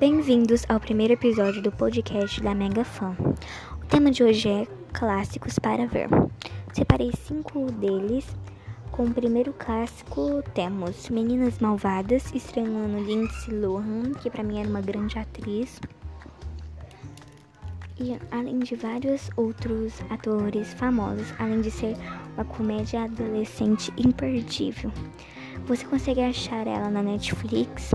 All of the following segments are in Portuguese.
Bem-vindos ao primeiro episódio do podcast da Mega Fã. O tema de hoje é clássicos para ver. Separei cinco deles. Com o primeiro clássico temos Meninas Malvadas, estrelando Lindsay Lohan, que para mim era uma grande atriz. E além de vários outros atores famosos, além de ser uma comédia adolescente imperdível. Você consegue achar ela na Netflix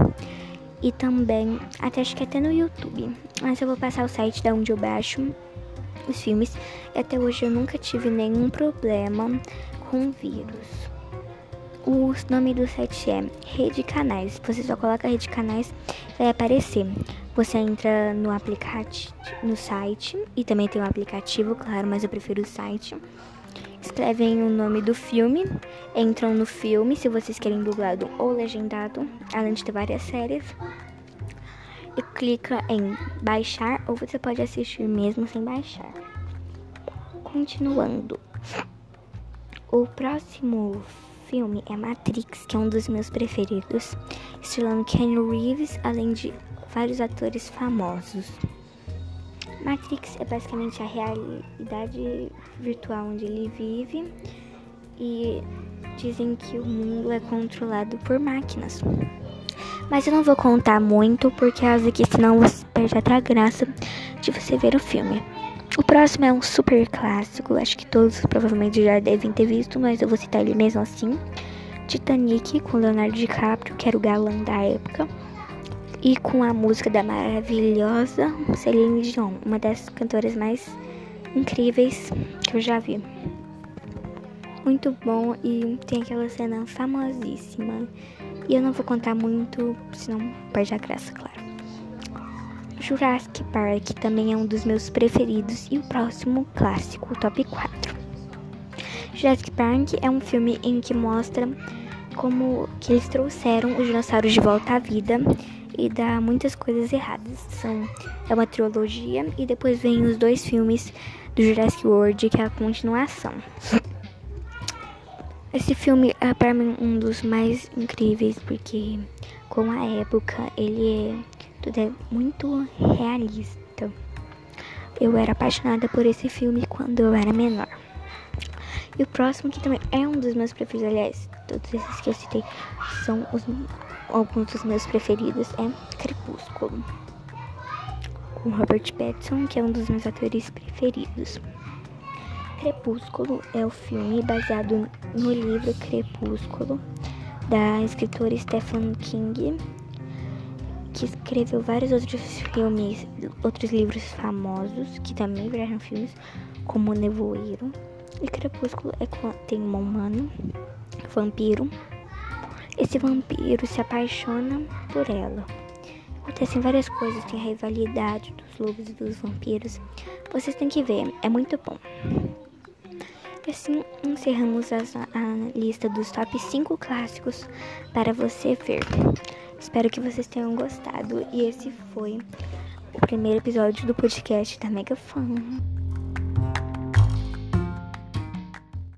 e também, até acho que até no YouTube. Mas eu vou passar o site da onde eu baixo os filmes. E até hoje eu nunca tive nenhum problema com vírus. O nome do site é Rede Canais. Você só coloca Rede Canais, vai aparecer. Você entra no aplicativo, no site e também tem um aplicativo, claro, mas eu prefiro o site. Escrevem o nome do filme, entram no filme, se vocês querem dublado ou legendado, além de ter várias séries. E clica em baixar ou você pode assistir mesmo sem baixar. Continuando. O próximo filme é Matrix, que é um dos meus preferidos, estilando Ken Reeves, além de vários atores famosos. Matrix é basicamente a realidade virtual onde ele vive e dizem que o mundo é controlado por máquinas. Mas eu não vou contar muito porque causa que senão você perde até a graça de você ver o filme. O próximo é um super clássico, acho que todos provavelmente já devem ter visto, mas eu vou citar ele mesmo assim. Titanic com Leonardo DiCaprio, que era o galã da época e com a música da maravilhosa Celine Dion, uma das cantoras mais incríveis que eu já vi. Muito bom e tem aquela cena famosíssima. E eu não vou contar muito, senão perde a graça, claro. Jurassic Park também é um dos meus preferidos e o próximo clássico, o top 4. Jurassic Park é um filme em que mostra como que eles trouxeram os dinossauros de volta à vida e dá muitas coisas erradas. São, é uma trilogia e depois vem os dois filmes do Jurassic World, que é a continuação. Esse filme é para mim um dos mais incríveis porque com a época ele é tudo é muito realista. Eu era apaixonada por esse filme quando eu era menor. E o próximo que também é um dos meus preferidos, aliás, todos esses que eu citei são os alguns dos meus preferidos é Crepúsculo, com Robert Pattinson, que é um dos meus atores preferidos. Crepúsculo é o filme baseado no livro Crepúsculo da escritora Stephen King, que escreveu vários outros filmes, outros livros famosos que também viraram filmes, como Nevoeiro. E Crepúsculo é tem um humano, vampiro, esse vampiro se apaixona por ela. Acontecem várias coisas, tem a rivalidade dos lobos e dos vampiros. Vocês têm que ver, é muito bom. E assim encerramos a, a lista dos top 5 clássicos para você ver. Espero que vocês tenham gostado. E esse foi o primeiro episódio do podcast da Mega Fã.